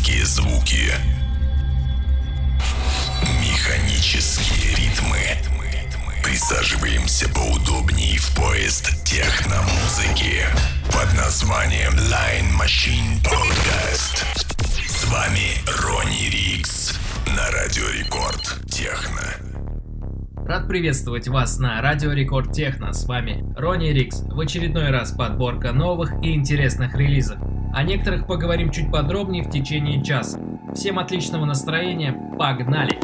Механические звуки. Механические ритмы. Присаживаемся поудобнее в поезд техномузыки под названием Line Machine Podcast. С вами Ронни Рикс на Радио Рекорд Техно. Рад приветствовать вас на Радио Рекорд Техно. С вами Ронни Рикс. В очередной раз подборка новых и интересных релизов. О некоторых поговорим чуть подробнее в течение часа. Всем отличного настроения, погнали!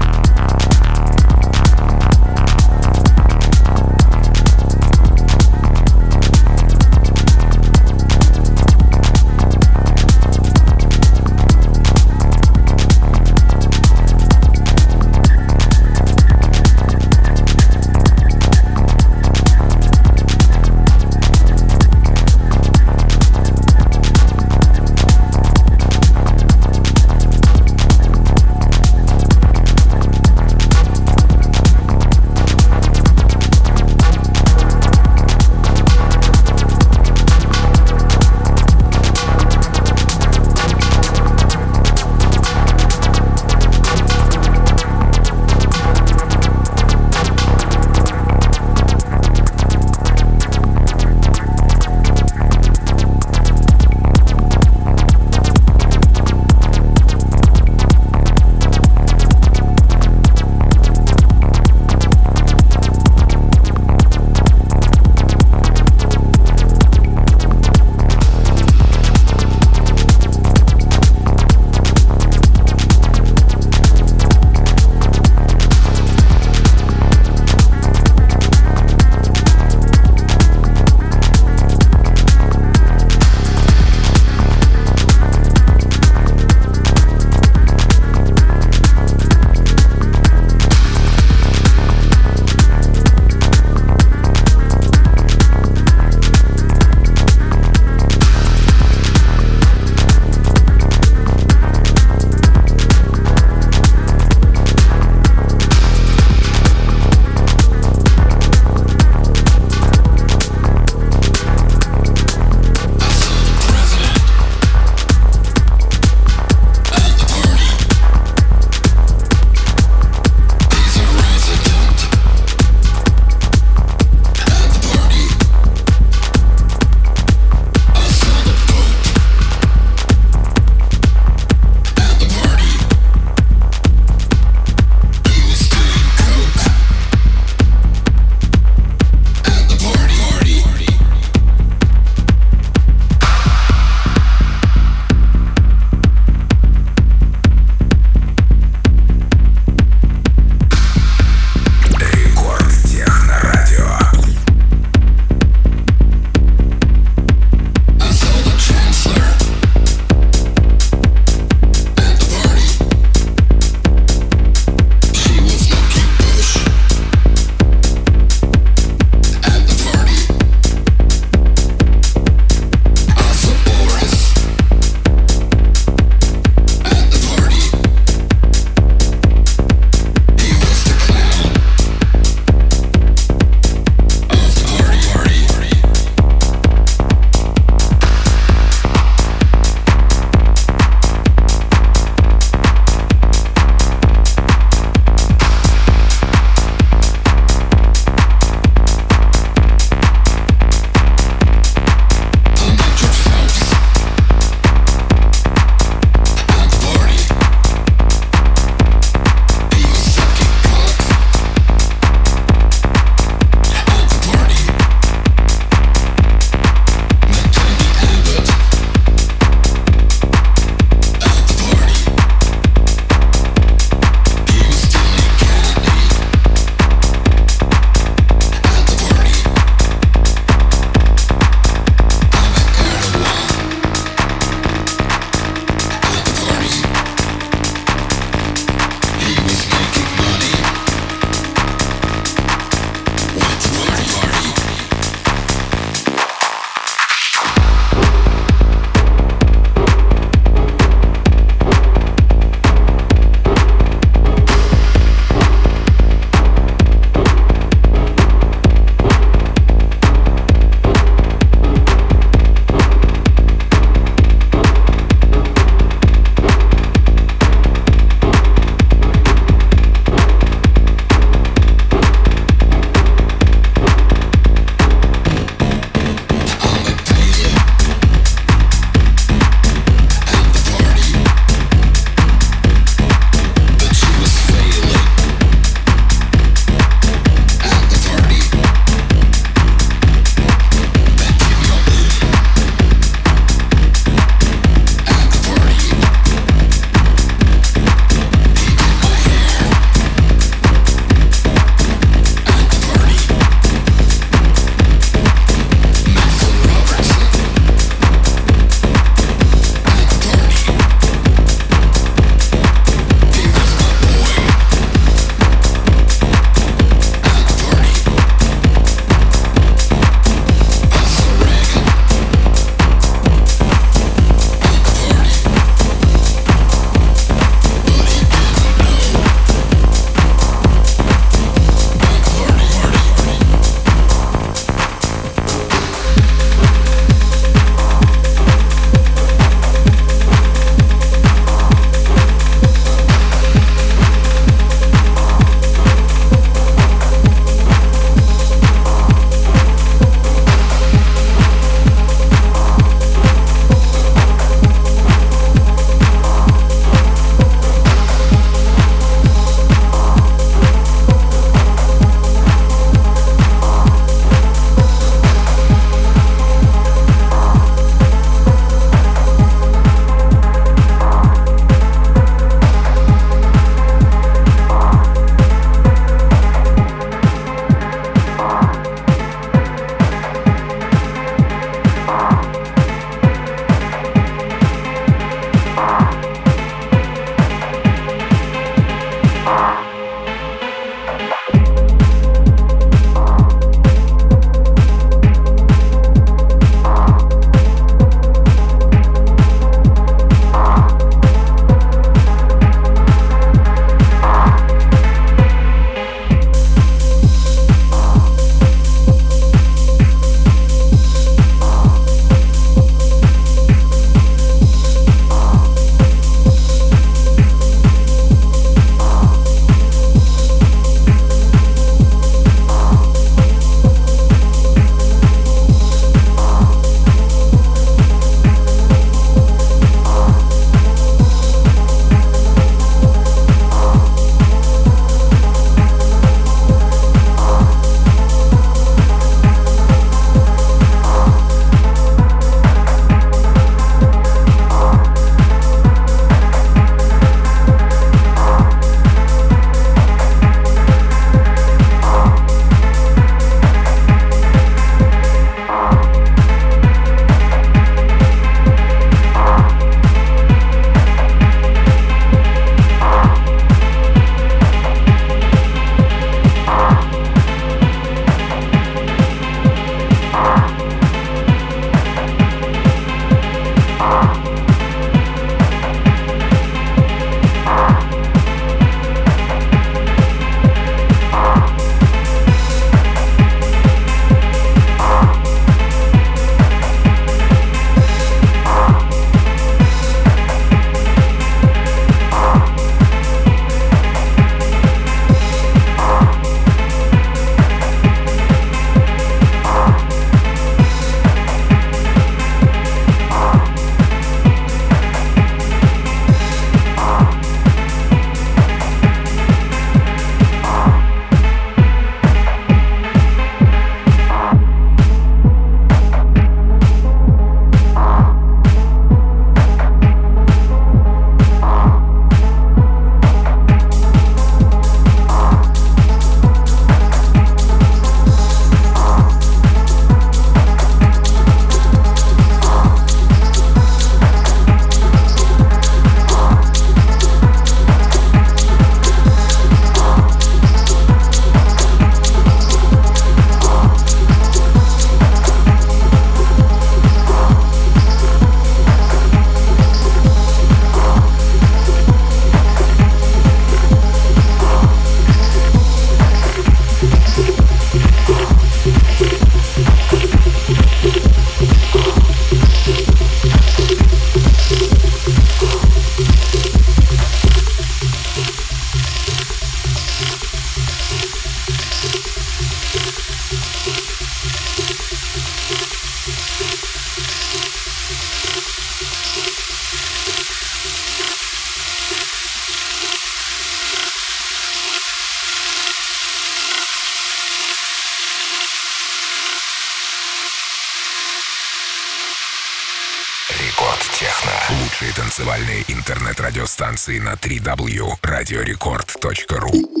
Интернет-радиостанции на 3w radiorecord.ru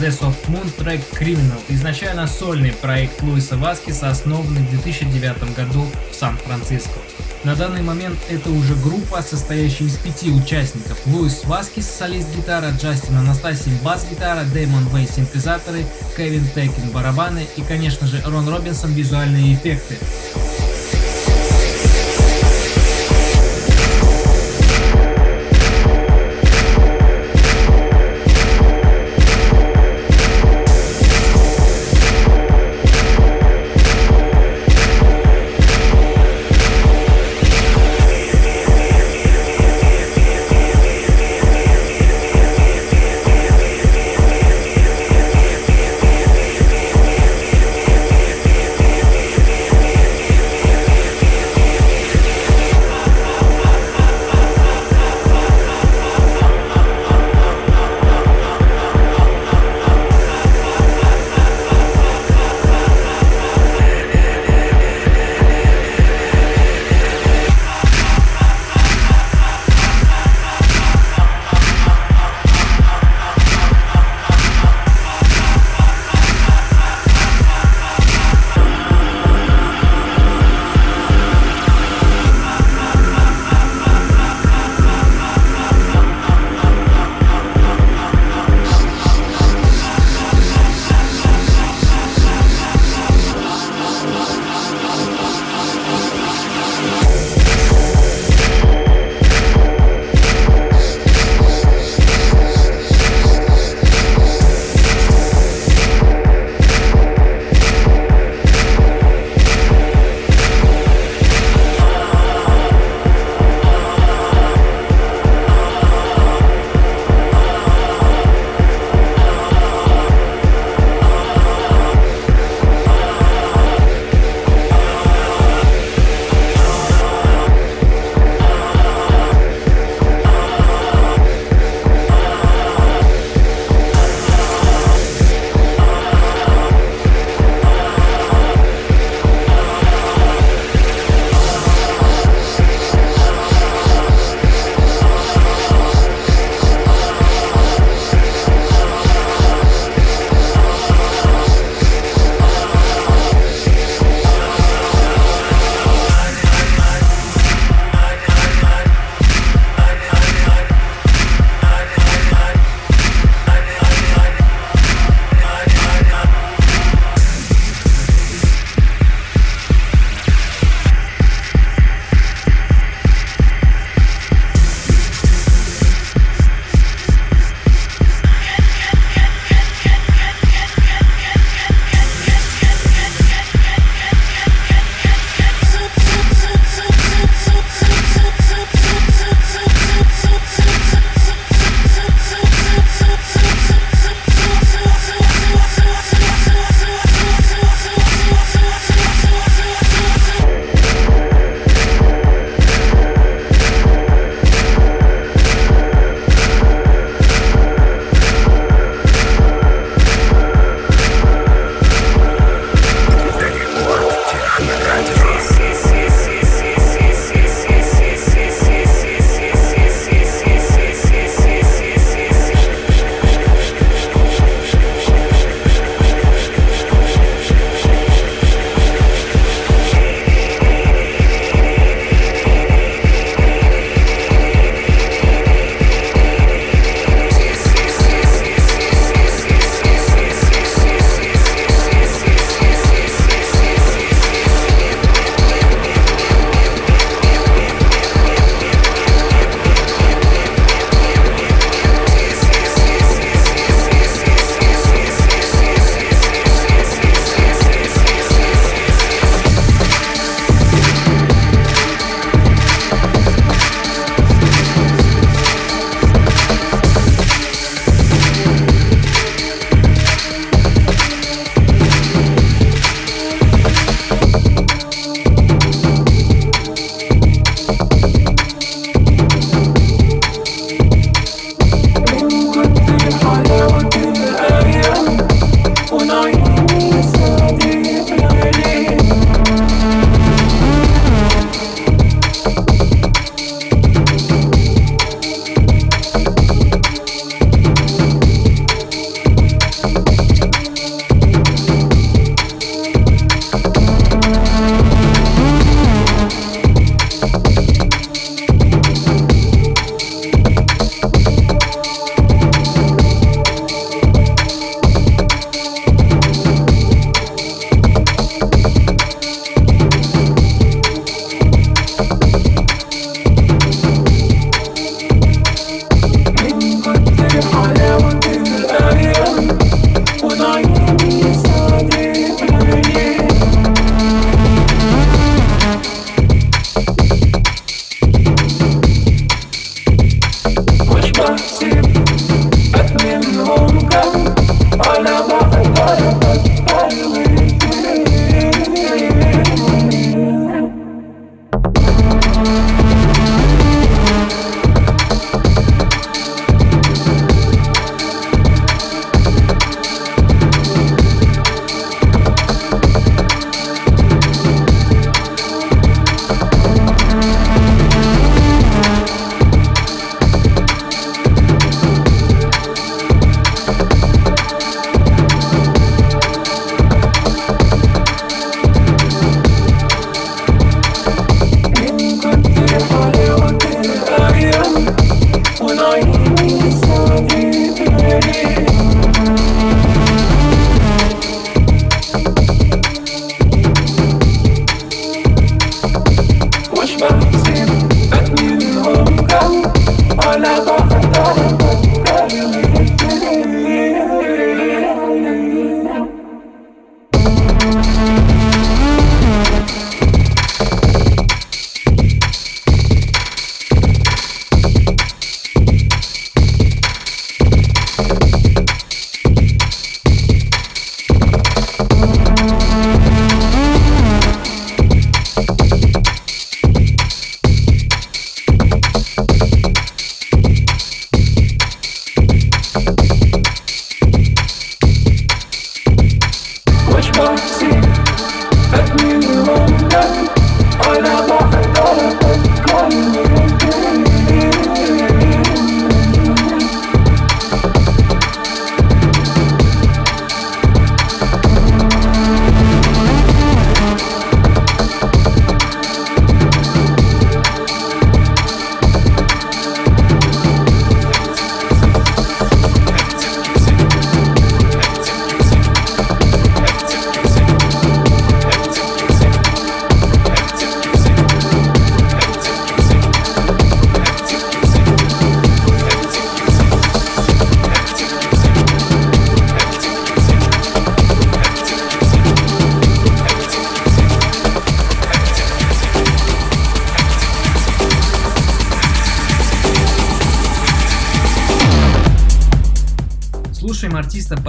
The Soft Moon трек Criminal, изначально сольный проект Луиса Васкиса, основанный в 2009 году в Сан-Франциско. На данный момент это уже группа, состоящая из пяти участников. Луис Васкис, солист-гитара, Джастин Анастасий, бас-гитара, Дэймон Вей, синтезаторы, Кевин Текин, барабаны и, конечно же, Рон Робинсон, визуальные эффекты.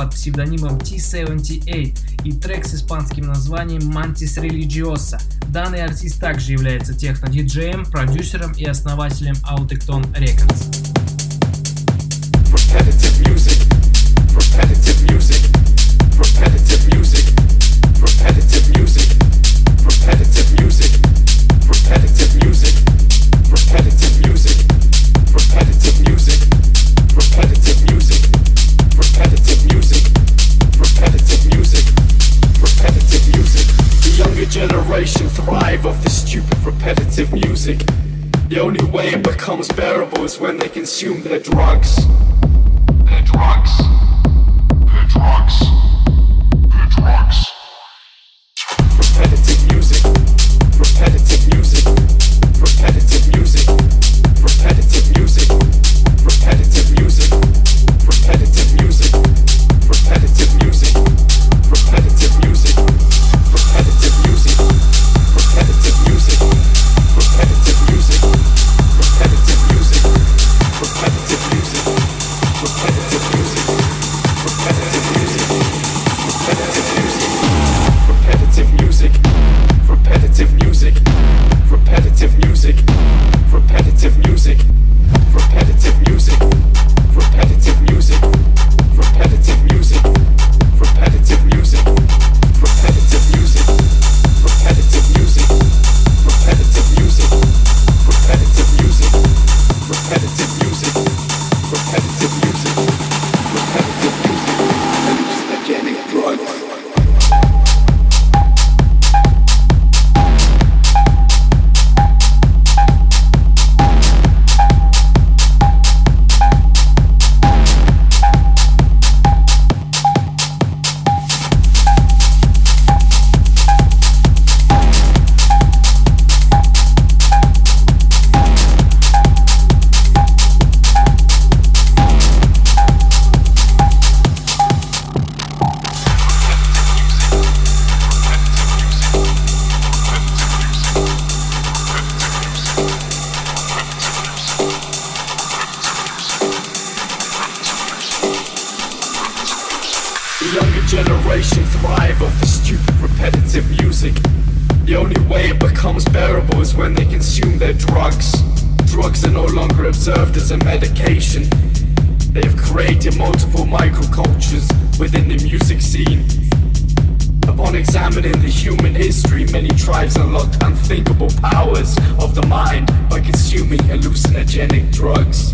под псевдонимом T78 и трек с испанским названием Mantis Religiosa. Данный артист также является техно-диджеем, продюсером и основателем Autecton Records. examining the human history, many tribes unlocked unthinkable powers of the mind by consuming hallucinogenic drugs.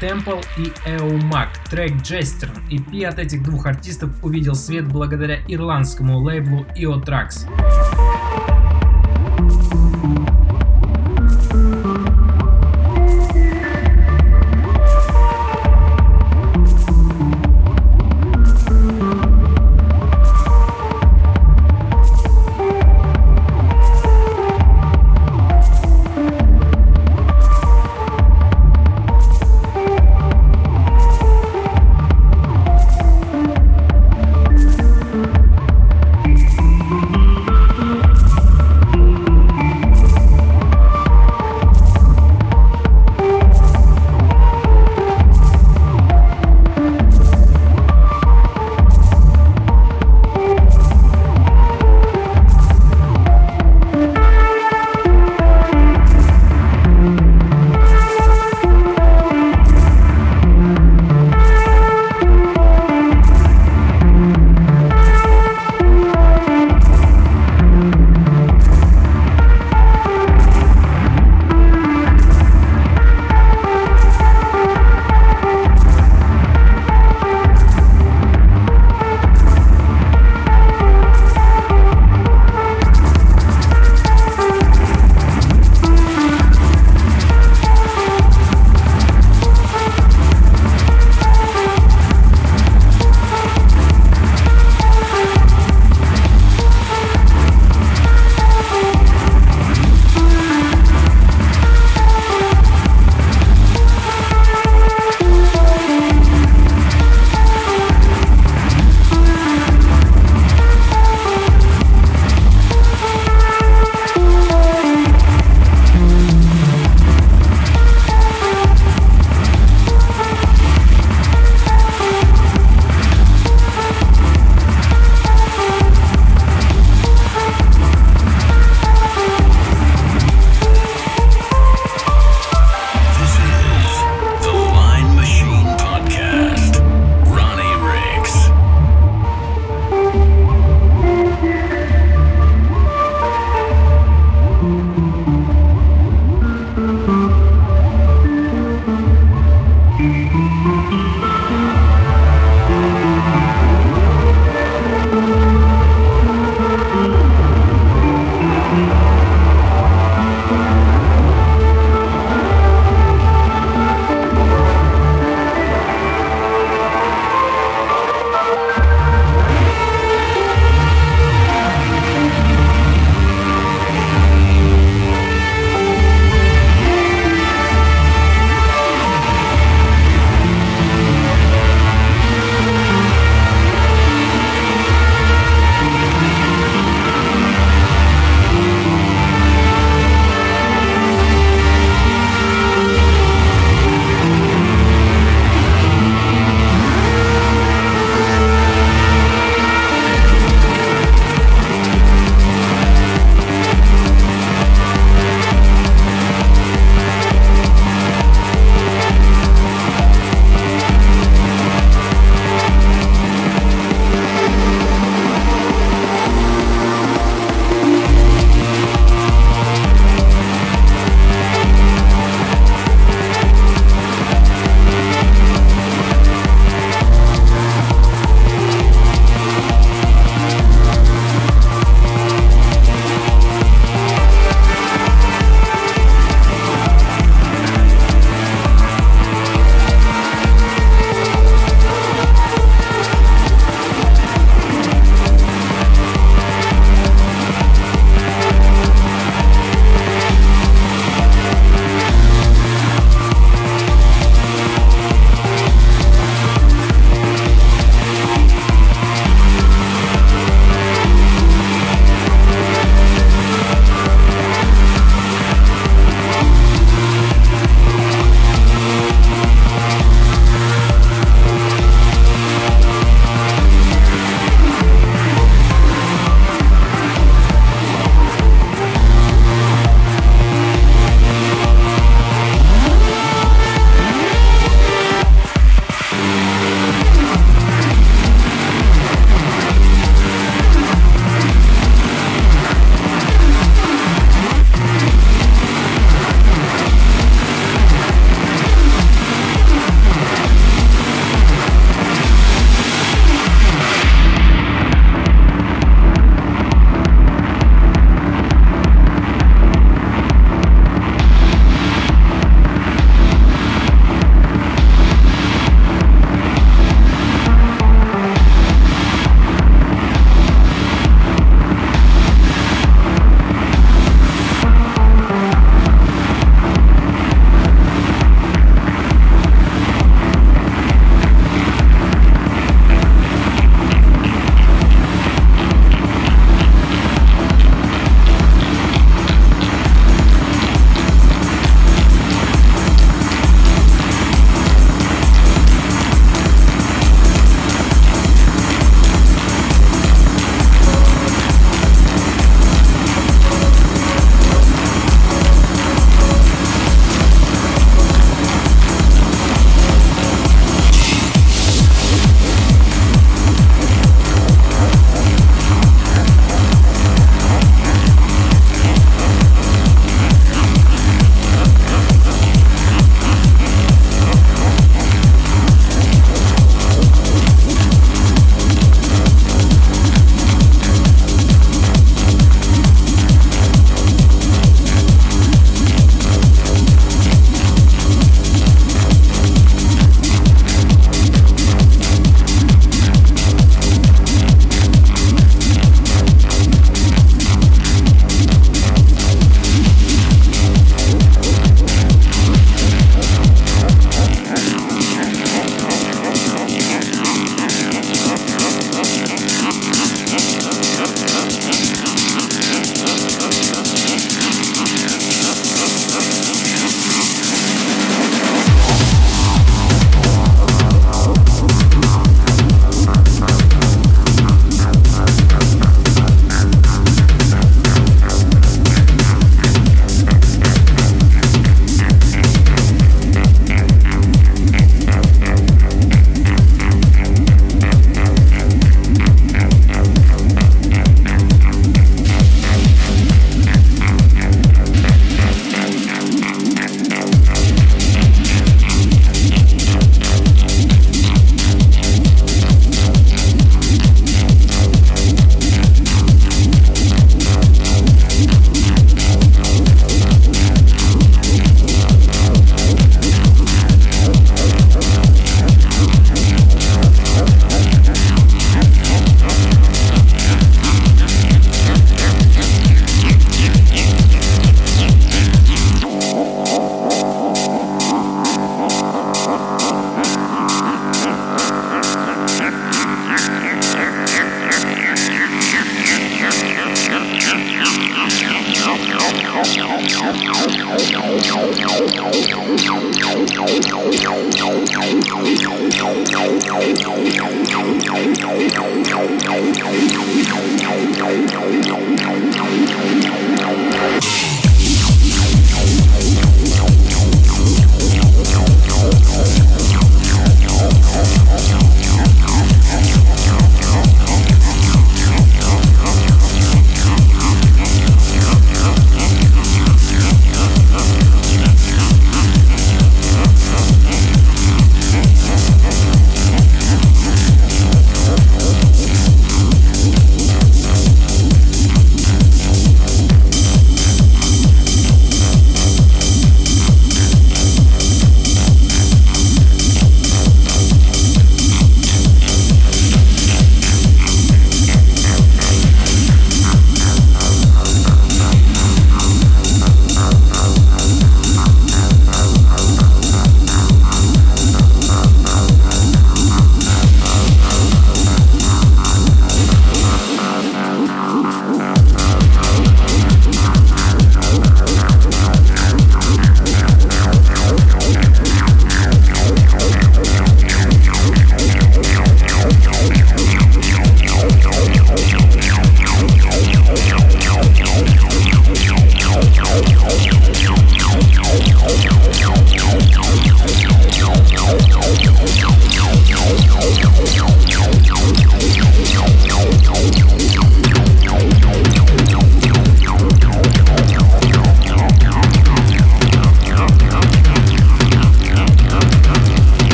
Темпл и Эумак, трек Jester. EP от этих двух артистов увидел свет благодаря ирландскому лейблу EO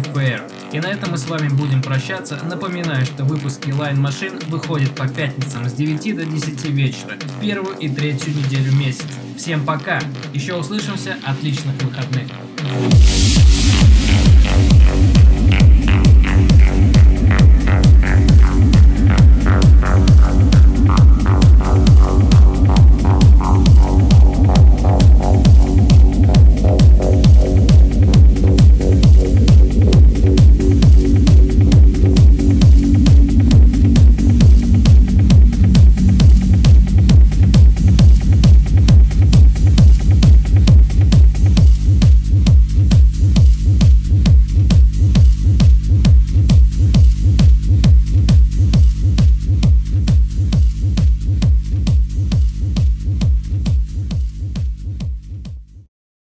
Fair. И на этом мы с вами будем прощаться. Напоминаю, что выпуски Line Machine выходят по пятницам с 9 до 10 вечера, в первую и третью неделю месяца. Всем пока! Еще услышимся, отличных выходных!